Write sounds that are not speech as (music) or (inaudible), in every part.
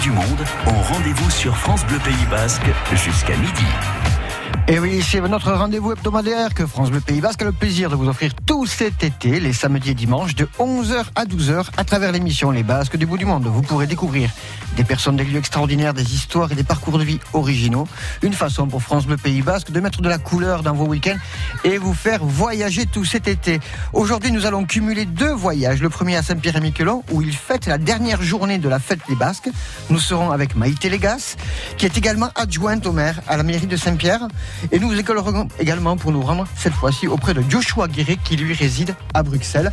du monde ont rendez-vous sur France Bleu Pays Basque jusqu'à midi. Et oui, c'est notre rendez-vous hebdomadaire que France Bleu Pays Basque a le plaisir de vous offrir tout cet été, les samedis et dimanches, de 11h à 12h, à travers l'émission Les Basques du bout du monde. Vous pourrez découvrir des personnes, des lieux extraordinaires, des histoires et des parcours de vie originaux. Une façon pour France Bleu Pays Basque de mettre de la couleur dans vos week-ends et vous faire voyager tout cet été. Aujourd'hui, nous allons cumuler deux voyages. Le premier à Saint-Pierre-et-Miquelon, où il fête la dernière journée de la fête des Basques. Nous serons avec Maïté Légas, qui est également adjointe au maire à la mairie de Saint-Pierre. Et nous écolerons également pour nous rendre cette fois-ci auprès de Joshua Guéret qui lui réside à Bruxelles.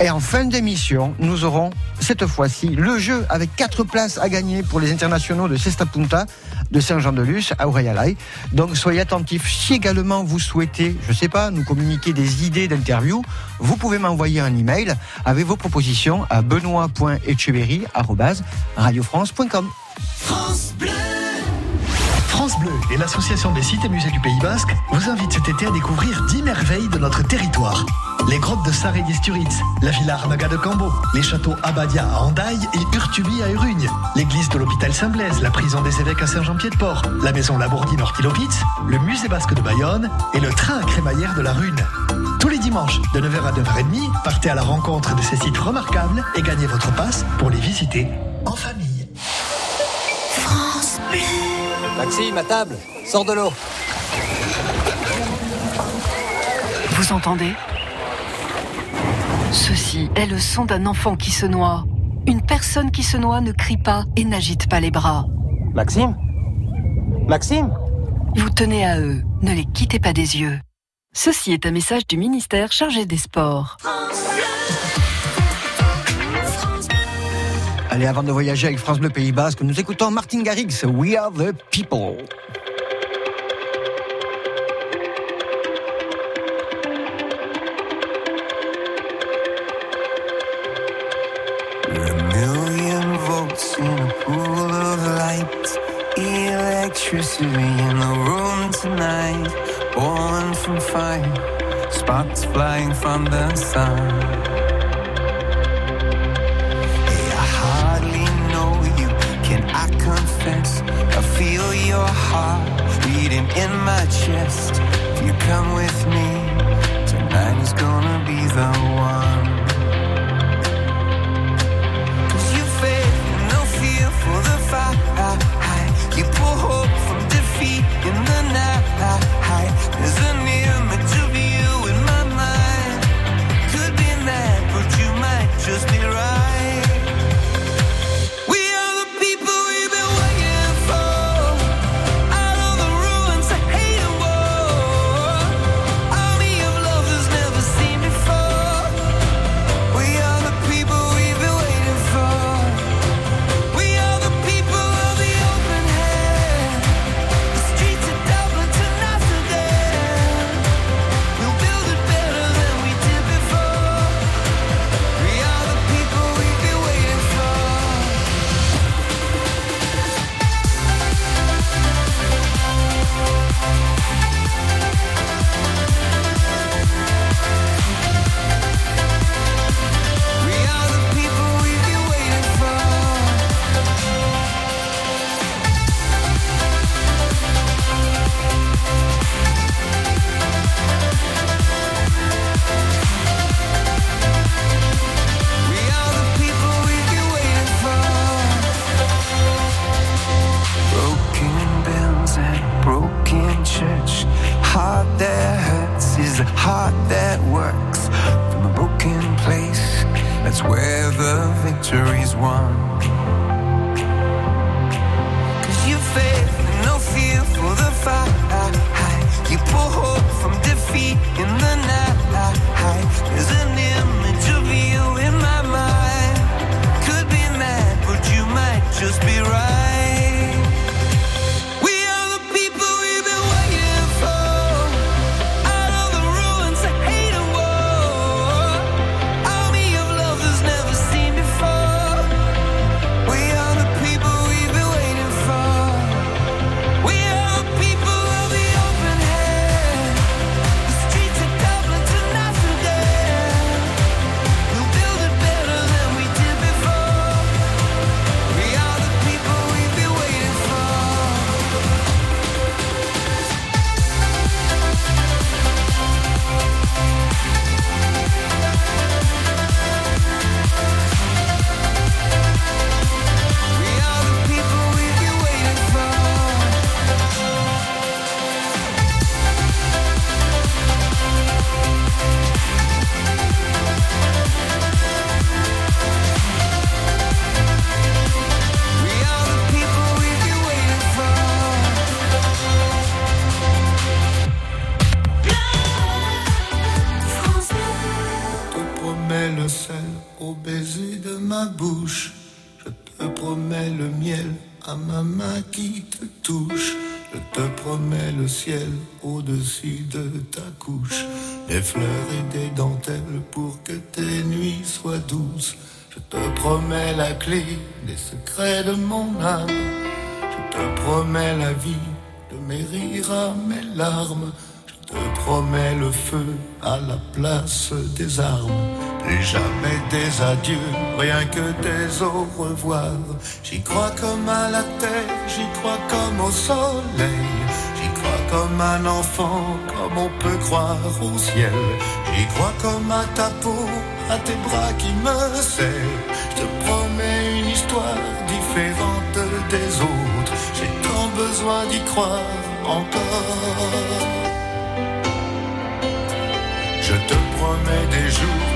Et en fin d'émission, nous aurons cette fois-ci le jeu avec quatre places à gagner pour les internationaux de Sesta Punta, de Saint-Jean-de-Luz à Aureyalay. Donc soyez attentifs. Si également vous souhaitez, je sais pas, nous communiquer des idées d'interview, vous pouvez m'envoyer un email avec vos propositions à benoît.echeverry.radiofrance.com. France France Bleu et l'Association des sites et musées du Pays Basque vous invitent cet été à découvrir 10 merveilles de notre territoire. Les grottes de Sarre d'Isturitz, la villa Arnaga de Cambo, les châteaux Abadia à Andaille et Urtubi à Urugne, l'église de l'hôpital Saint-Blaise, la prison des évêques à Saint-Jean-Pied-de-Port, la maison Labourdine Ortilopitz, le musée basque de Bayonne et le train à crémaillère de la Rune. Tous les dimanches, de 9h à 9h30, partez à la rencontre de ces sites remarquables et gagnez votre passe pour les visiter en famille. France Maxime, à table, sors de l'eau. Vous entendez? Ceci est le son d'un enfant qui se noie. Une personne qui se noie ne crie pas et n'agite pas les bras. Maxime? Maxime? Vous tenez à eux, ne les quittez pas des yeux. Ceci est un message du ministère chargé des Sports. Allez, avant de voyager avec France Bleu Pays Basque, nous écoutons Martin Garrix, We Are the People. electricity in the room tonight, born from fire, sparks flying from the sun. Your heart beating in my chest. If you come with me Tonight is gonna be the one promets le sel au baiser de ma bouche. Je te promets le miel à ma main qui te touche. Je te promets le ciel au-dessus de ta couche. Des fleurs et des dentelles pour que tes nuits soient douces. Je te promets la clé des secrets de mon âme. Je te promets la vie de mes rires à mes larmes. Je te promets le feu à la place des armes. Plus jamais des adieux, rien que des au revoir. J'y crois comme à la terre, j'y crois comme au soleil. J'y crois comme un enfant, comme on peut croire au ciel. J'y crois comme à ta peau, à tes bras qui me serrent. Je te promets une histoire différente des autres. J'ai tant besoin d'y croire encore. Je te promets des jours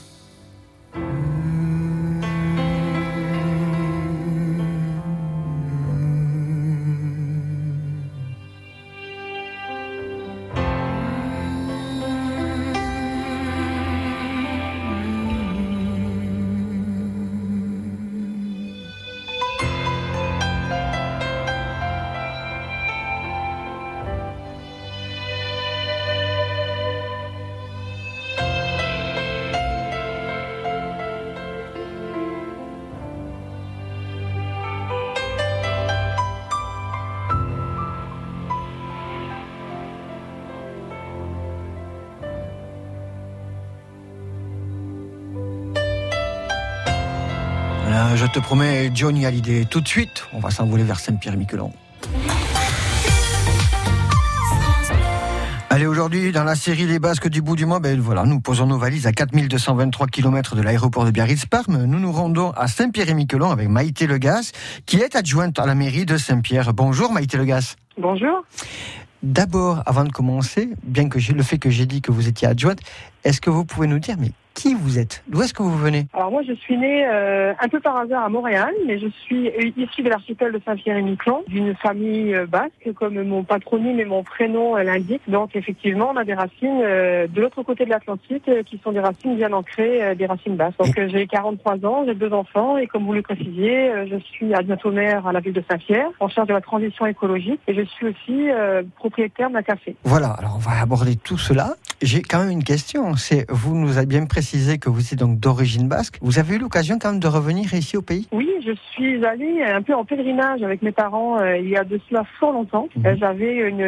Te promets Johnny Hallyday. Tout de suite, on va s'envoler vers Saint-Pierre-et-Miquelon. Allez, aujourd'hui, dans la série Les Basques du bout du monde, ben voilà, nous posons nos valises à 4223 km de l'aéroport de Biarritz-Parme. Nous nous rendons à Saint-Pierre-et-Miquelon avec Maïté Legas, qui est adjointe à la mairie de Saint-Pierre. Bonjour Maïté Legas. Bonjour. D'abord, avant de commencer, bien que j'ai le fait que j'ai dit que vous étiez adjointe, est-ce que vous pouvez nous dire, mais qui vous êtes? D'où est-ce que vous venez? Alors moi, je suis née euh, un peu par hasard à Montréal, mais je suis issue de l'archipel de Saint-Pierre-et-Miquelon, d'une famille euh, basque, comme mon patronyme et mon prénom l'indiquent. Donc effectivement, on a des racines euh, de l'autre côté de l'Atlantique, euh, qui sont des racines bien ancrées, des racines basques. Donc j'ai 43 ans, j'ai deux enfants, et comme vous le précisiez, je suis adjointe au maire à la ville de Saint-Pierre, en charge de la transition écologique, et je suis aussi propriétaire d'un café. Voilà, alors on va aborder tout cela. J'ai quand même une question. C'est vous nous avez bien précisé que vous êtes donc d'origine basque. Vous avez eu l'occasion quand même de revenir ici au pays? Oui, je suis allée un peu en pèlerinage avec mes parents euh, il y a de cela fort longtemps. Mhm. Euh, J'avais une,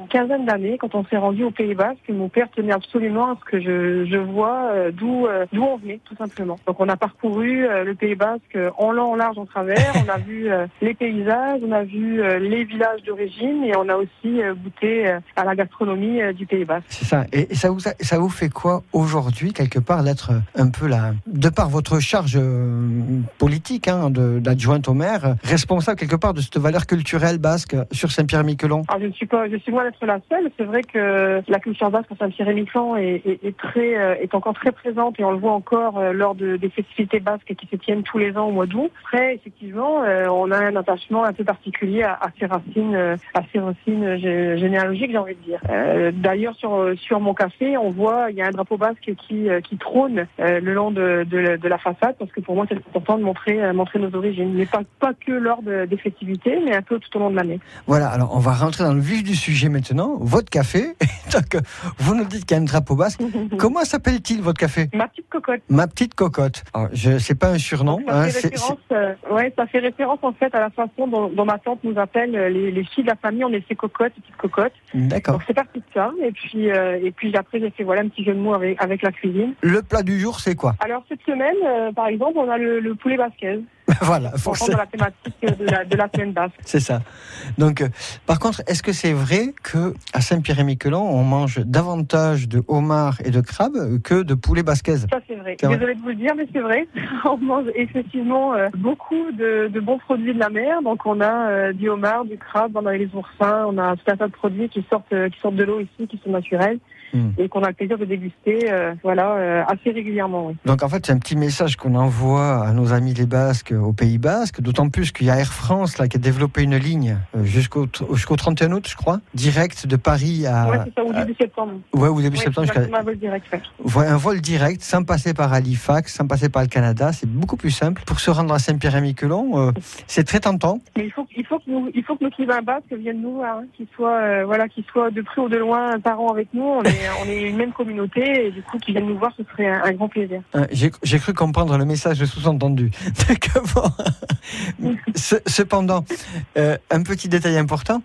une quinzaine d'années quand on s'est rendu au Pays Basque. Mon père tenait absolument à ce que je, je vois euh, d'où d'où on venait, tout simplement. Donc on a parcouru le Pays Basque en long, en large, en travers. on a vu les paysages, on a vu les villages d'origine et on a aussi goûté à la gastronomie du Pays Basque. C'est ça. Et ça vous, a- ça vous fait quoi aujourd'hui, quelque part, d'être un peu là, de par votre charge euh, politique hein, d'adjointe au maire, responsable quelque part de cette valeur culturelle basque sur Saint-Pierre-et-Miquelon Alors, je suis pas, je suis loin d'être la seule. C'est vrai que la culture basque à Saint-Pierre-et-Miquelon est, très, euh, est encore très présente et on le voit encore euh, lors de, des festivités basques qui se tiennent tous les ans au mois d'août. Après, effectivement, on a un attachement un peu particulier à, à ces racines, à ces racines gé- généalogiques, j'ai envie de dire. D'ailleurs, sur sur mon café, on voit il y a un drapeau basque qui euh, qui trône euh, le long de, de, de la façade parce que pour moi c'est important de montrer euh, montrer nos origines, mais pas pas que lors de- des festivités, mais un peu tout au long de l'année. Voilà, alors on va rentrer dans le vif du sujet maintenant. Votre café, (laughs) donc vous nous dites qu'il y a un drapeau basque. (laughs) Comment s'appelle-t-il votre café? Ma petite cocotte. Ma petite cocotte. Alors, je c'est pas un surnom. Donc, ça, hein, fait c'est- référence, euh, ouais, ça fait référence en fait à la façon dont, dont ma tante nous appelle les, les filles de la famille. On est ses cocottes, petites cocottes. D'accord. Donc c'est parti de ça. Et puis euh, et puis après j'ai fait voilà un petit jeu de avec, avec la cuisine. Le plat du jour, c'est quoi? Alors cette semaine, euh, par exemple, on a le, le poulet basquez. (laughs) Voilà, forcément. dans la thématique de la, de la semaine basque. C'est ça. Donc, euh, par contre, est-ce que c'est vrai que à Saint-Pierre-et-Miquelon, on mange davantage de homards et de crabes que de poulet basquez? Ça c'est vrai. Désolée de vous le dire, mais c'est vrai. (laughs) on mange effectivement euh, beaucoup de, de bons produits de la mer. Donc on a du homard, du crabe, on a les oursins, on a tout un tas de produits qui sortent qui sortent de l'eau ici, qui sont naturels Et qu'on a le plaisir de déguster, euh, voilà, euh, assez régulièrement. Oui. Donc, en fait, c'est un petit message qu'on envoie à nos amis les Basques au Pays Basque, d'autant plus qu'il y a Air France là, qui a développé une ligne euh, jusqu'au jusqu'au 31 août, je crois, direct de Paris à. ouais, c'est ça, au début septembre. Ouais, ou début Ouais, septembre un vol direct. ouais. Un vol direct, sans passer par Halifax, sans passer par le Canada. C'est beaucoup plus simple. Pour se rendre à Saint-Pierre-et-Miquelon, euh, (laughs) c'est très tentant. Mais il faut, il faut que nous, il faut que nos clients basques viennent nous voir, hein, qu'ils soient, voilà, qu'ils soient de près ou de loin parents avec nous. On est, on est une même communauté et du coup, qu'ils viennent nous voir, ce serait un, un grand plaisir. Euh, J'ai cru comprendre le message sous-entendu. (laughs) D'accord. Cependant, euh, un petit détail important.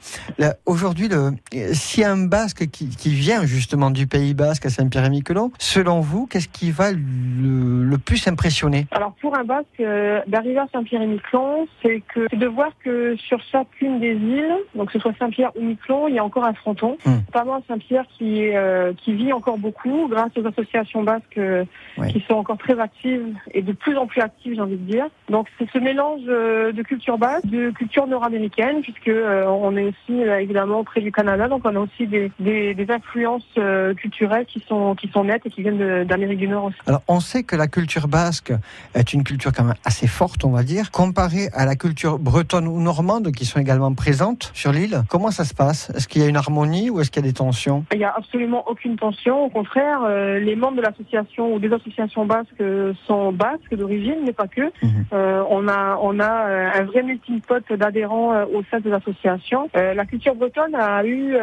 Aujourd'hui, a un Basque qui, qui vient justement du Pays Basque à Saint-Pierre-et-Miquelon, selon vous, qu'est-ce qui va le, le plus impressionner? Alors pour un Basque, euh, d'arriver à Saint-Pierre-et-Miquelon, c'est que de voir que sur chacune des îles, donc que ce soit Saint-Pierre ou Miquelon, il y a encore un fronton. Hmm. Notamment à Saint-Pierre qui, est, euh, qui vit encore beaucoup grâce aux associations basques euh, Oui. qui sont encore très actives et de plus en plus actives, j'ai envie de dire. Donc c'est ce mélange euh, de culture basque, de culture nord-américaine, puisque euh, on est aussi euh, évidemment près du Canada, donc on a aussi des, des, des influences euh, culturelles qui sont qui sont nettes et qui viennent d'Amérique du Nord aussi. Alors, on sait que la culture basque est une culture quand même assez forte, on va dire, comparée à la culture bretonne ou normande qui sont également présentes sur l'île. Comment ça se passe? Est-ce qu'il y a une harmonie ou est-ce qu'il y a des tensions? Il n'y a absolument aucune tension. Au contraire, euh, les membres de l'association ou des associations basques euh, sont basques d'origine, mais pas que. Mhm. Euh, on a, on a un vrai melting pot d'adhérents au sein de l'association. Euh, la culture bretonne a eu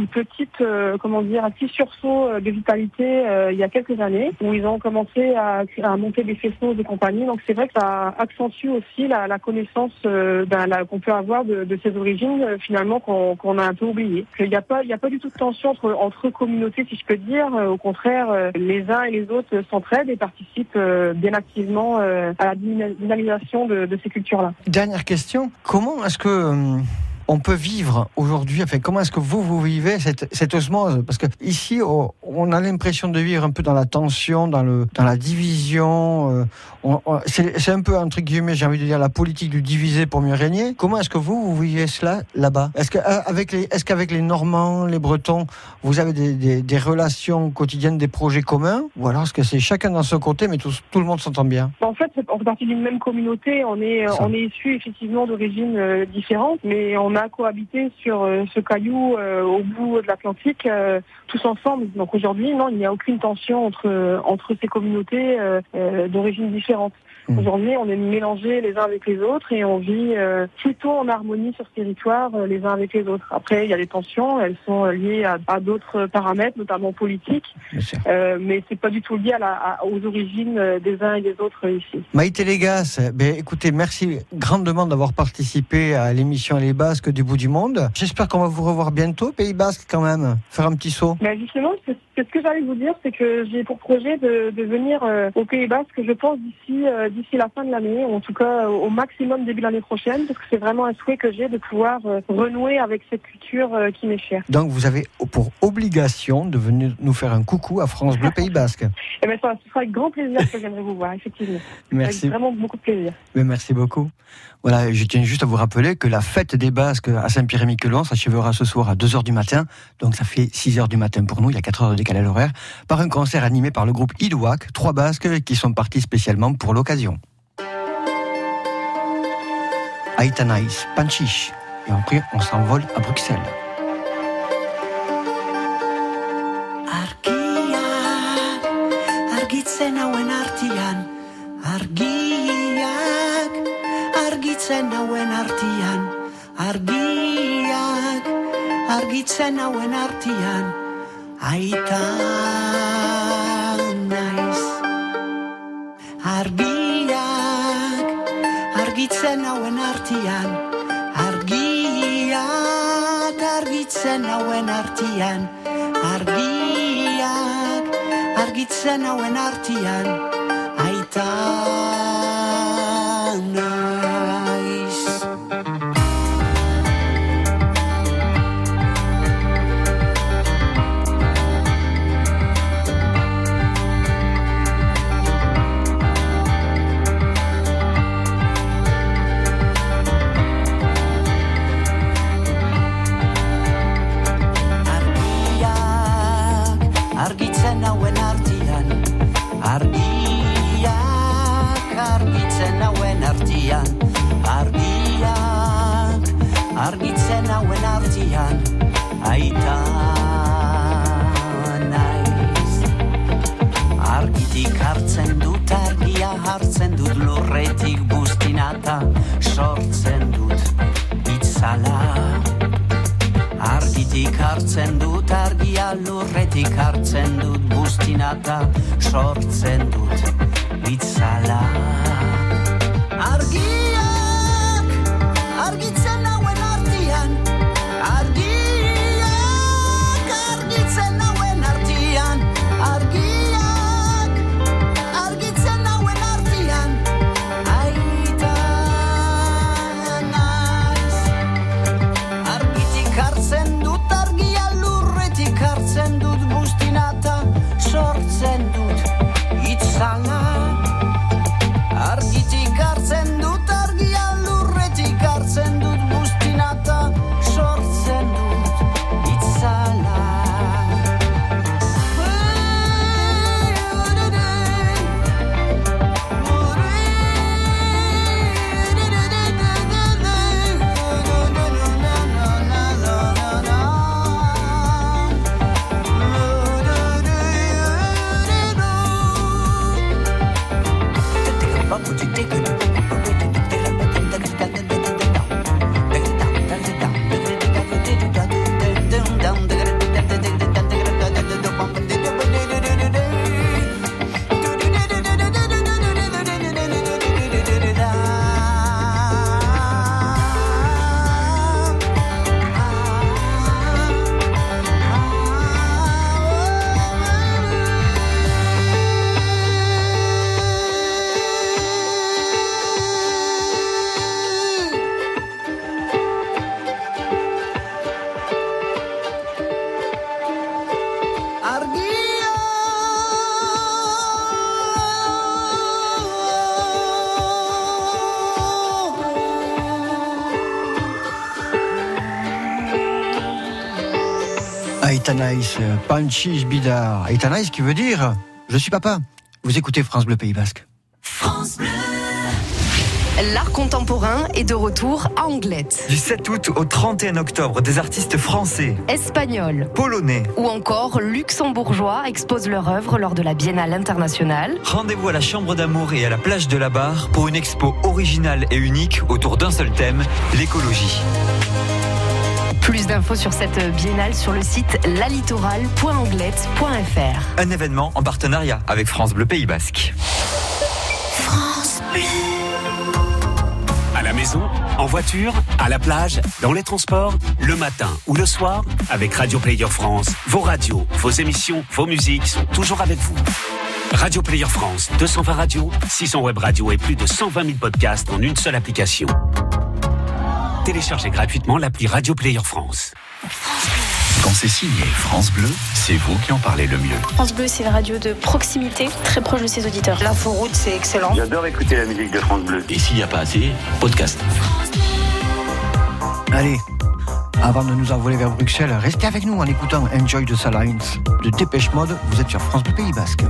une petite, comment dire, un petit sursaut de vitalité il y a quelques années, où ils ont commencé à, à monter des festivals et compagnie. Donc c'est vrai que ça accentue aussi la, la connaissance la- qu'on peut avoir de, de ses origines, finalement, qu'on a un peu oublié. Il n'y a pas, il y a pas du tout de tension entre, entre si je peux dire. Euh, Au contraire, euh, les uns et les autres s'entraident et participent euh, bien activement à la dyna- dynamisation de, de ces cultures-là. Dernière question, comment est-ce que hum, on peut vivre aujourd'hui Enfin, comment est-ce que vous vous vivez cette, cette osmose? Parce que ici, on on a l'impression de vivre un peu dans la tension, dans le dans la division. euh, on- on- c'est c'est un peu entre guillemets, j'ai envie de dire la politique du diviser pour mieux régner. Comment est-ce que vous vous vivez cela là-bas? Est-ce que euh, avec les est-ce qu'avec les Normands, les Bretons, vous avez des, des- des relations quotidiennes, des projets communs? Ou alors est-ce que c'est chacun dans son côté, mais tout, tout le monde s'entend bien? En fait, on fait partie d'une même communauté. On est, Ça. on est issus effectivement d'origines euh, différentes, mais on a cohabité sur euh, ce caillou euh, au bout de l'Atlantique euh, tous ensemble. Donc aujourd'hui, non, il n'y a aucune tension entre entre ces communautés euh, euh, Mhm. Aujourd'hui, on est mélangés les uns avec les autres et on vit euh, plutôt en harmonie sur ce territoire euh, les uns avec les autres. Après, il y a des tensions, elles sont liées à, à d'autres paramètres, notamment politiques, euh, mais c'est pas du tout lié à la, à- aux origines euh, des uns et des autres ici. Maïté Légas, ben, écoutez, merci grandement d'avoir participé à l'émission Les Basques du bout du monde. J'espère qu'on va vous revoir bientôt, Pays Basque quand même. Faire un petit saut. Mais justement, ce que j'allais vous dire, c'est que j'ai pour projet de, de venir euh, au Pays Basque, je pense d'ici euh, d'ici la fin de l'année, ou en tout cas au maximum début de l'année prochaine, parce que c'est vraiment un souhait que j'ai de pouvoir euh, renouer avec cette culture euh, qui m'est chère. Donc vous avez pour obligation de venir nous faire un coucou à France Bleu Pays Basque. (laughs) Et bien ça, ce sera avec grand plaisir que j'aimerais vous voir, effectivement. Merci, Avec vraiment beaucoup de plaisir. mais merci beaucoup. Voilà, je tiens juste à vous rappeler que la fête des Basques à Saint-Pierre-et-Miquelon s'achèvera ce soir à 2h du matin. Donc ça fait 6h du matin pour nous, il y a 4 heures de décalage horaire, par un concert animé par le groupe Ilouac, trois Basques qui sont partis spécialement pour l'occasion. Aitanaïs, Panchiche. Et après, on s'envole à Bruxelles. Aita naiz. Argiak argitzen hauen artian Argiak argitzen hauen artian Argiak argitzen hauen artian Aita sortzen dut itzala Argitik hartzen dut argia lurretik hartzen dut bustinata sortzen dut itzala Aitanaïs, Panchis Bidar. Aitanaïs qui veut dire Je suis papa. Vous écoutez France Bleu Pays Basque. France Bleu L'art contemporain est de retour à Anglette. Du 7 août au 31 octobre, des artistes français, Espagnol polonais. ou encore luxembourgeois exposent leur œuvre lors de la Biennale internationale. Rendez-vous à la Chambre d'Amour et à la plage de la Barre pour une expo originale et unique autour d'un seul thème, l'écologie. Plus d'infos sur cette biennale sur le site lalittoral.anglette.fr. Un événement en partenariat avec France Bleu Pays Basque. À la maison, en voiture, à la plage, dans les transports, le matin ou le soir, avec Radio Player France, vos radios, vos émissions, vos musiques sont toujours avec vous. Radio Player France, 220 radios, 600 web radios et plus de 120 000 podcasts en une seule application. Téléchargez gratuitement l'appli Radio Player France. Quand c'est signé France Bleu, c'est vous qui en parlez le mieux. France Bleu, c'est une radio de proximité, très proche de ses auditeurs. L'inforoute, c'est excellent. J'adore écouter la musique de France Bleu. Et s'il n'y a pas assez, podcast. Allez, avant de nous envoler vers Bruxelles, restez avec nous en écoutant Enjoy the Silence de Dépêche Mode. Vous êtes sur France Bleu Pays Basque.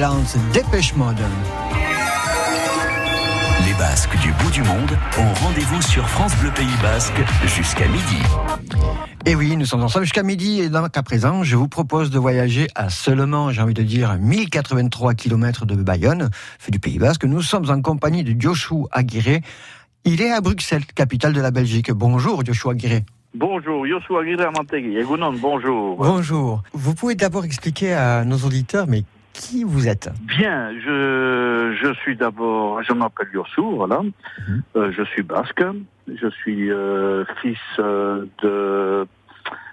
Silence, Dépêche Mode. Les Basques du bout du monde ont rendez-vous sur France Bleu Pays Basque jusqu'à midi. Et oui, nous sommes ensemble jusqu'à midi et donc à présent, je vous propose de voyager à seulement, j'ai envie de dire, 1083 km de Bayonne, fait du Pays Basque. Nous sommes en compagnie de Joshua Aguirre. Il est à Bruxelles, capitale de la Belgique. Bonjour Joshua Aguirre. Bonjour, Yoshua Aguirre Amantegui. Egunon, bonjour. Bonjour. Vous pouvez d'abord expliquer à nos auditeurs, mais qui vous êtes Bien, je, je suis d'abord, je m'appelle Yossou, voilà. Euh, je suis basque. Je suis euh, fils euh, de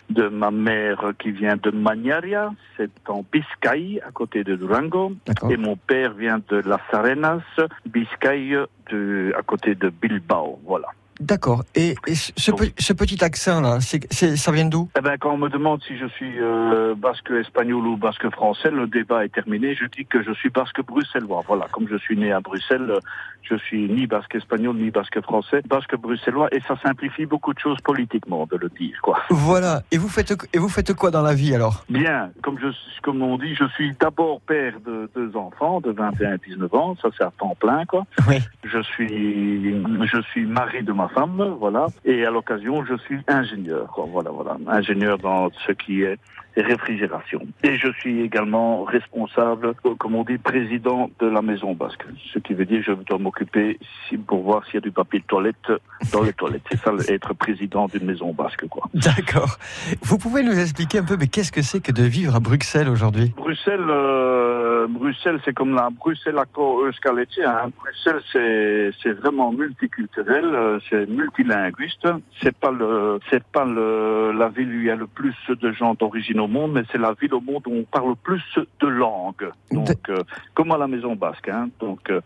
de ma mère qui vient de Magnaria, c'est en Biscaye, à côté de Durango. Et mon père vient de Las Arenas, Biscaye, de, à côté de Bilbao, voilà. D'accord. Et, et ce, ce pe- ce petit accent-là, ça vient d'où? Eh ben, quand on me demande si je suis euh, basque espagnol ou basque français, le débat est terminé. Je dis que je suis basque bruxellois. Voilà, comme je suis né à Bruxelles, je suis ni basque espagnol ni basque français, basque bruxellois, et ça simplifie beaucoup de choses politiquement de le dire, quoi. Voilà. Et vous faites et vous faites quoi dans la vie alors? Bien, comme je comme on dit, je suis d'abord père de deux enfants de 21 et 19 ans, ça c'est à temps plein, quoi. Oui. Je suis je suis mari de ma femme, voilà, et à l'occasion je suis ingénieur, quoi. Voilà, voilà, ingénieur dans ce qui est réfrigération. Et je suis également responsable, euh, comme on dit, président de la maison basque. Ce qui veut dire que je dois m'occuper pour voir s'il y a du papier de toilette dans les toilettes. C'est ça, être président d'une maison basque, quoi. D'accord. Vous pouvez nous expliquer un peu, mais qu'est-ce que c'est que de vivre à Bruxelles aujourd'hui? Bruxelles, euh, Bruxelles, c'est comme la Bruxelles à Euskaletti. Hein. Bruxelles, c'est c'est vraiment multiculturel, euh, c'est multilinguiste. C'est pas le, c'est pas le, la ville où il y a le plus de gens d'origine au monde, mais c'est la ville au monde où on parle le plus de langues. Donc, euh, comme à la Maison Basque. Hein. Donc, euh,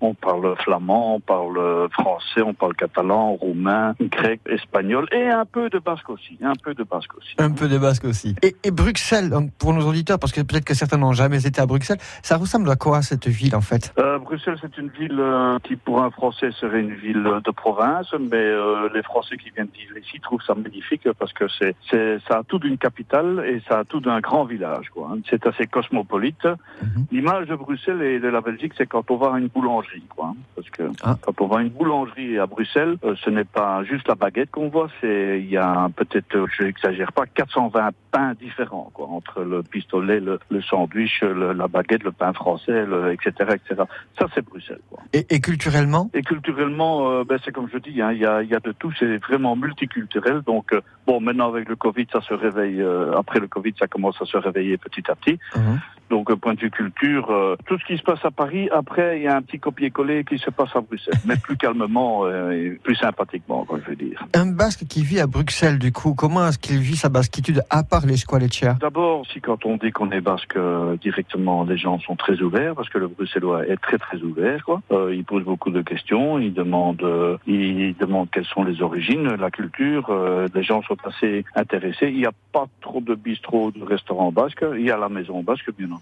on parle flamand, on parle français, on parle catalan, roumain, grec, espagnol et un peu de basque aussi. Un peu de basque aussi. Un peu de basque aussi. Et, et Bruxelles, pour nos auditeurs, parce que peut-être que certains n'ont jamais été à Bruxelles, ça ressemble à quoi cette ville en fait? Euh, Bruxelles, c'est une ville euh, qui, pour un Français, serait une ville de province, mais euh, les Français qui viennent vivre ici trouvent ça magnifique parce que c'est, ça a tout d'une capitale et ça a tout d'un grand village. Quoi, hein. C'est assez cosmopolite. L'image de Bruxelles et de la Belgique, c'est quand on va à une boulangerie, quoi. hein. Parce que quand on va à une boulangerie à Bruxelles, ce n'est pas juste la baguette qu'on voit, c'est il y a peut-être, je n'exagère pas, 420 pains différents, quoi, entre le pistolet, le, le sandwich, le- la baguette, le pain français, le, etc., etc. Ça, c'est Bruxelles. Quoi. et, et culturellement? Et culturellement, euh, ben, c'est comme je dis, hein, il y, a, y a de tout, c'est vraiment multiculturel. Donc, euh, bon, maintenant avec le Covid, ça se réveille. euh, après le Covid, ça commence à se réveiller petit à petit. Donc, euh, point de vue culture, euh, tout ce qui se passe à Paris, après, il y a un petit copier-coller qui se passe à Bruxelles, mais plus calmement euh, et plus sympathiquement, quoi, je veux dire. Un basque qui vit à Bruxelles, du coup, comment est-ce qu'il vit sa basquitude à part les squalettias D'abord, si quand on dit qu'on est basque euh, directement, les gens sont très ouverts parce que le bruxellois est très très ouvert. Quoi. Euh, il pose beaucoup de questions, il demande, euh, il demande quelles sont les origines, la culture. euh, les gens sont assez intéressés. Il n'y a pas trop de bistrots, de restaurants basques. Il y a la maison basque, bien entendu.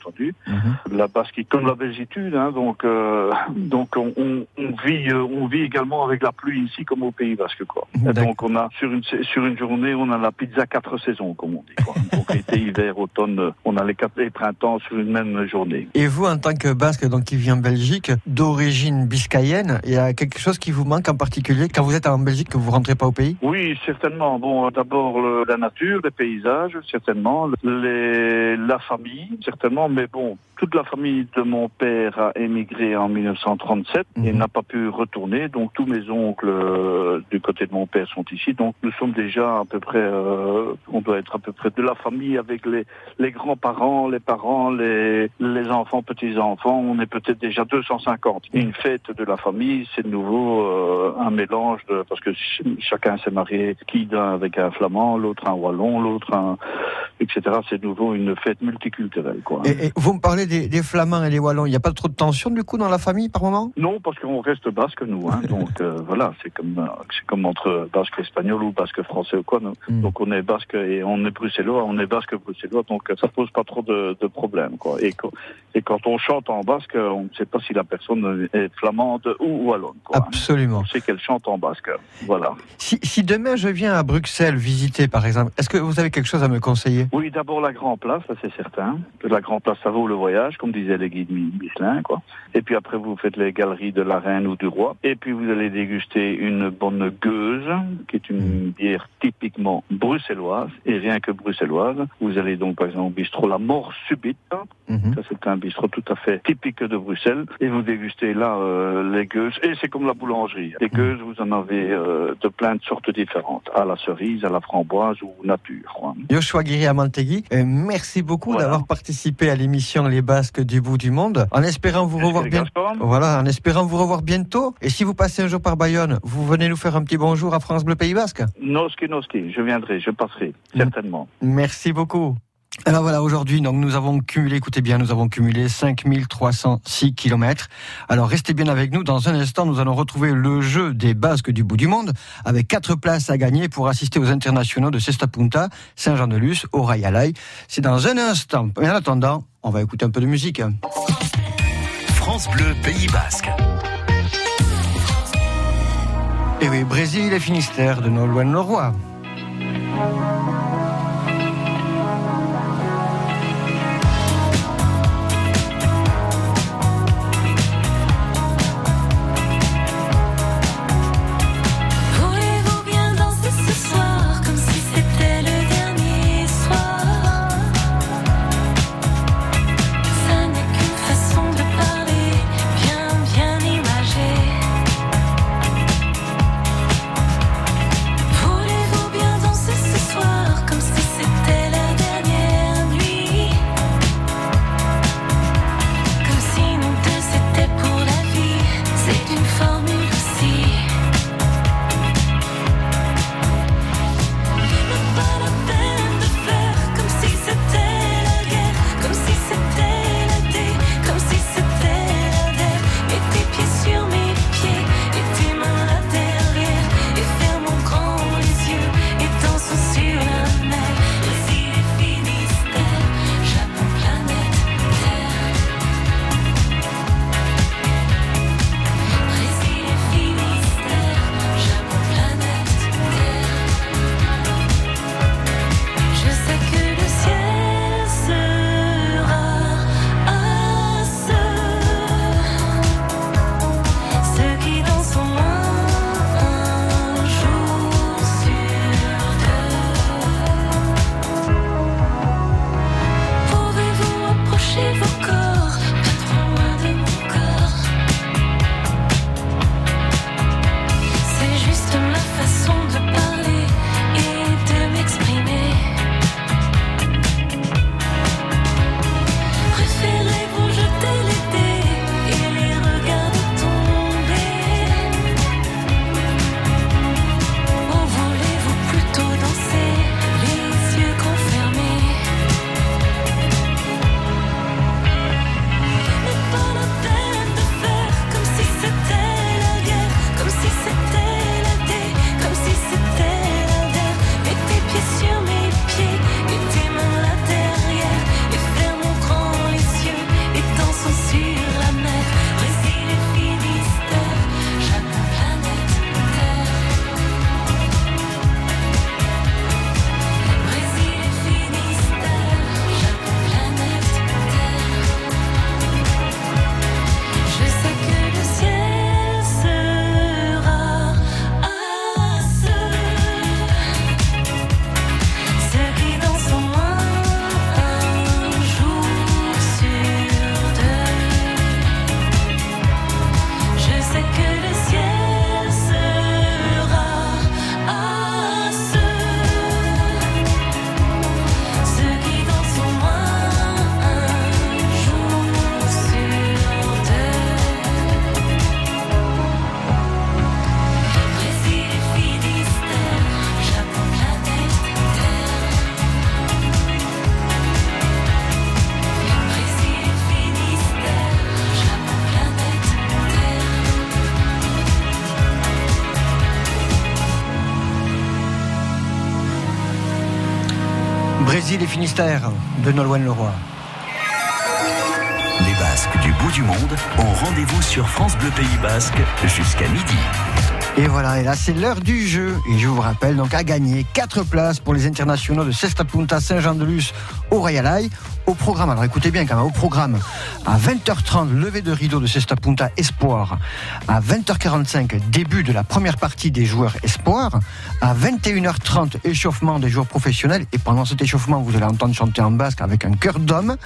La basque, comme la belgitude, hein, donc euh, donc on, on, on vit euh, on vit également avec la pluie ici comme au Pays Basque quoi. Et donc on a sur une sur une journée on a la pizza quatre saisons comme on dit quoi. (laughs) Donc été, hiver, automne, on a les quatre les printemps sur une même journée. Et vous, en tant que basque, donc qui vit en Belgique, d'origine biscayenne, il y a quelque chose qui vous manque en particulier quand vous êtes en Belgique que vous rentrez pas au pays? Oui, certainement. Bon, d'abord la nature, les paysages, certainement, les, la famille, certainement. Mais bon, toute la famille de mon père a émigré en 1937 et n'a pas pu retourner. Donc tous mes oncles euh, du côté de mon père sont ici. Donc nous sommes déjà à peu près, euh, on doit être à peu près de la famille avec les, les grands-parents, les parents, les, les enfants, petits-enfants. On est peut-être déjà 250. Une fête de la famille, c'est de nouveau euh, un mélange de, parce que ch- chacun s'est marié, qui d'un avec un flamand, l'autre un wallon, l'autre un, etc. C'est de nouveau une fête multiculturelle, quoi. et, et vous me parlez des, des Flamands et des Wallons, il n'y a pas trop de tension du coup dans la famille par moment? Non, parce qu'on reste basque, nous. Hein, (laughs) donc euh, voilà, c'est comme euh, c'est comme entre basque espagnol ou basque français ou quoi. nous. Donc on est basque et on est bruxellois, on est basque bruxellois, donc euh, ça pose pas trop de, de problèmes. Quoi. Et, quand- et quand on chante en basque, on ne sait pas si la personne est flamande ou wallonne. Quoi, hein. Absolument. On sait qu'elle chante en basque. Voilà. Si, si demain je viens à Bruxelles visiter par exemple, est-ce que vous avez quelque chose à me conseiller? Oui, d'abord la Grand Place, ça c'est certain. La Grand Place, ça vaut le voyage, comme disaient les guides Mi- Michelin, quoi. Et puis après, vous faites les galeries de la Reine ou du Roi. Et puis vous allez déguster une bonne gueuse, qui est une bière typiquement bruxelloise, et rien que bruxelloise. Vous allez donc, par exemple, au bistrot La Mort Subite. Ça, c'est un bistrot tout à fait typique de Bruxelles. Et vous dégustez là euh, les gueuses. Et c'est comme la boulangerie. Les gueuses, vous en avez euh, de plein de sortes différentes. À la cerise, à la framboise ou nature. Joshua Guiri à euh, merci beaucoup d'avoir participé à l'émission Les Basques du bout du monde. En espérant vous revoir bien... Voilà, en espérant vous revoir bientôt. Et si vous passez un jour par Bayonne, vous venez nous faire un petit bonjour à France Bleu Pays Basque. Noski, noski, je viendrai, je passerai, certainement. Merci beaucoup. Alors voilà, aujourd'hui, donc nous avons cumulé, écoutez bien, nous avons cumulé 5306 kilomètres. Alors restez bien avec nous. Dans un instant, nous allons retrouver le jeu des Basques du bout du monde avec quatre places à gagner pour assister aux internationaux de Sesta Punta, Saint-Jean-de-Luz, au Rayalay. C'est dans un instant. Mais en attendant, on va écouter un peu de musique. France Bleu Pays Basque. Et oui, Brésil et Finistère de Nolwenn Leroy. De Nolwenn Leroy. Les Basques du bout du monde ont rendez-vous sur France Bleu Pays Basque jusqu'à midi. Et voilà, et là c'est l'heure du jeu. Et je vous rappelle donc à gagner 4 places pour les internationaux de Sesta Punta Saint-Jean-de-Luz au Royal Eye. Au programme, alors écoutez bien quand même, au programme, à 20h30, levée de rideau de Sesta Punta Espoir. À 20h45, début de la première partie des joueurs Espoir. À 21h30, échauffement des joueurs professionnels. Et pendant cet échauffement, vous allez entendre chanter en basque avec un cœur d'homme.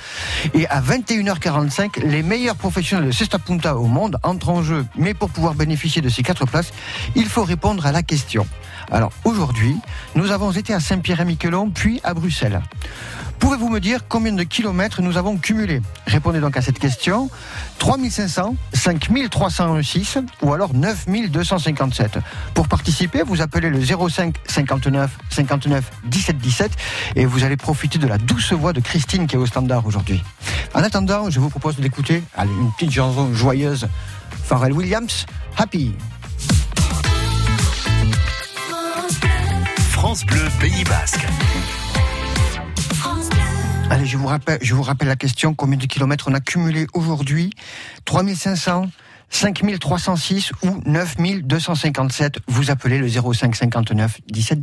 Et à 21h45, les meilleurs professionnels de Sesta Punta au monde entrent en jeu. Mais pour pouvoir bénéficier de ces 4 places, il faut répondre à la question. Alors aujourd'hui, nous avons été à Saint-Pierre-et-Miquelon, puis à Bruxelles. Pouvez-vous me dire combien de kilomètres nous avons cumulé Répondez donc à cette question. 3500, 5306 ou alors 9257. Pour participer, vous appelez le 05 59 59 17 17 et vous allez profiter de la douce voix de Christine qui est au standard aujourd'hui. En attendant, je vous propose d'écouter une petite chanson joyeuse. Pharrell Williams, Happy. France Bleu Pays Basque. Allez, je vous rappelle, la question. Combien de kilomètres on a cumulé aujourd'hui? 3500 5306 ou 9257. Vous appelez le 05 59 17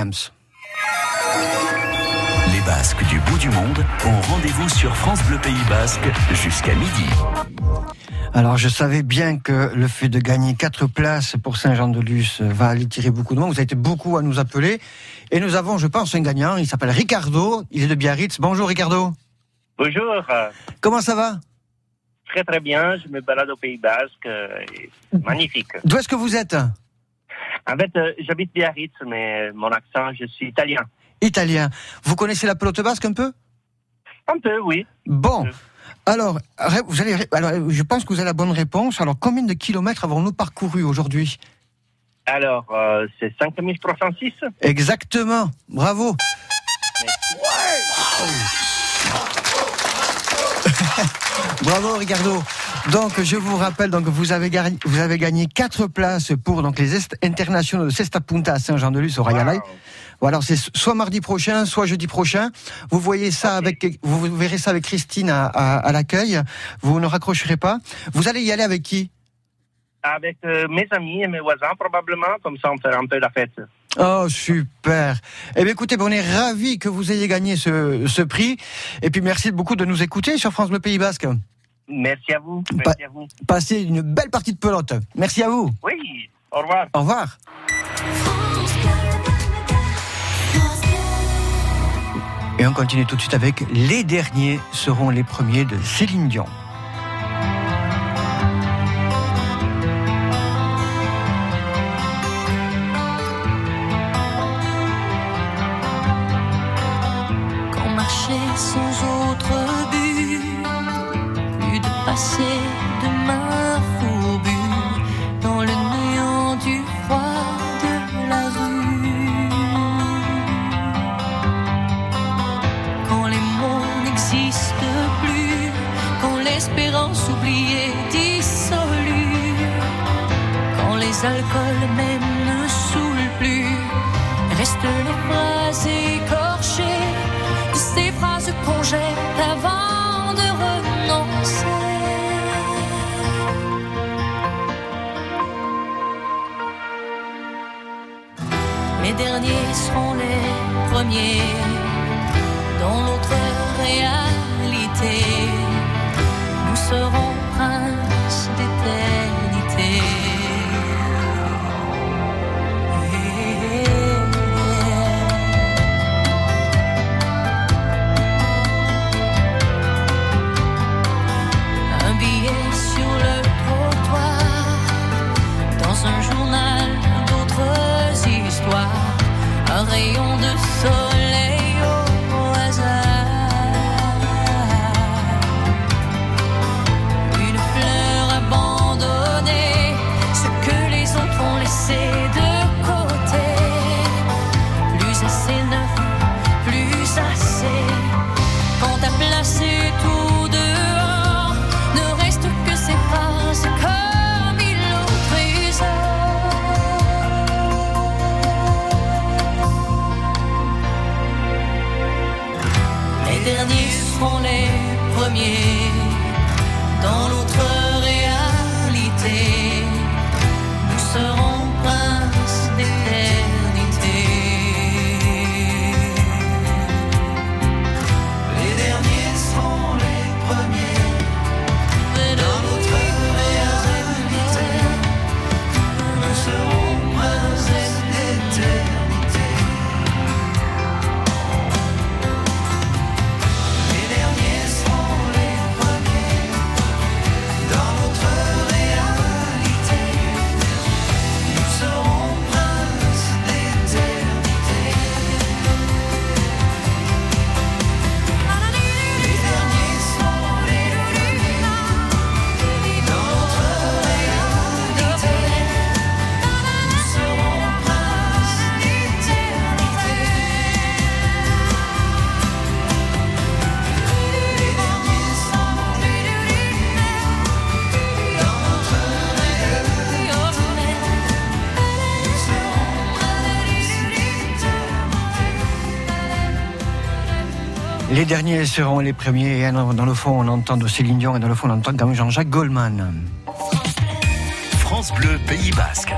Williams. Les Basques du bout du monde ont rendez-vous sur France Bleu Pays Basque jusqu'à midi. Alors je savais bien que le fait de gagner quatre places pour Saint-Jean-de-Luz va aller tirer beaucoup de monde. Vous avez été beaucoup à nous appeler. Et nous avons, je pense, un gagnant. Il s'appelle Ricardo. Il est de Biarritz. Bonjour Ricardo. Bonjour. Comment ça va? Très très bien. Je me balade au Pays Basque. euh, magnifique. D'où est-ce que vous êtes? En fait, euh, j'habite Biarritz, mais mon accent, je suis italien. Italien. Vous connaissez la pelote basque un peu? Un peu, oui. Bon. Alors, vous allez, alors, je pense que vous avez la bonne réponse. Alors, combien de kilomètres avons-nous parcouru aujourd'hui? Alors, euh, c'est 5306 Exactement. Bravo. Bravo Ricardo. Donc je vous rappelle donc vous avez gagné vous avez gagné quatre places pour donc les est internationaux de Cesta Punta à Saint-Jean-de-Luz au Royal Eye. Voilà, alors c'est soit mardi prochain, soit jeudi prochain. Vous voyez ça avec vous verrez ça avec Christine à, à- à l'accueil. Vous ne raccrocherez pas. Vous allez y aller avec qui? Avec euh, mes amis et mes voisins, probablement. Comme ça, on fait un peu la fête. Oh super. Eh bien écoutez, on est ravis que vous ayez gagné ce, ce prix. Et puis merci beaucoup de nous écouter sur France Bleu Pays Basque. Merci à vous. Pa- Merci à vous. Passez une belle partie de pelote. Merci à vous. Oui, au revoir. Au revoir. Et on continue tout de suite avec les derniers seront les premiers de Céline Dion. Les derniers seront les premiers dans l'autre réalité. Nous serons princes rayon de soleil derniers seront les premiers. Et dans le fond, on entend de Céline Dion et dans le fond, on entend quand même Jean-Jacques Goldman. France Bleu Pays Basque.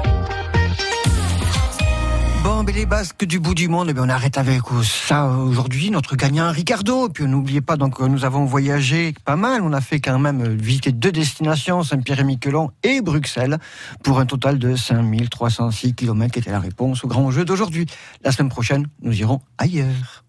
Bon, les Basques du bout du monde, eh bien, on arrête avec ça aujourd'hui. Notre gagnant Ricardo. Puis n'oubliez pas, donc nous avons voyagé pas mal. On a fait quand même visiter deux destinations, Saint-Pierre-et-Miquelon et Bruxelles, pour un total de 5306 km qui était la réponse au grand jeu d'aujourd'hui. La semaine prochaine, nous irons ailleurs.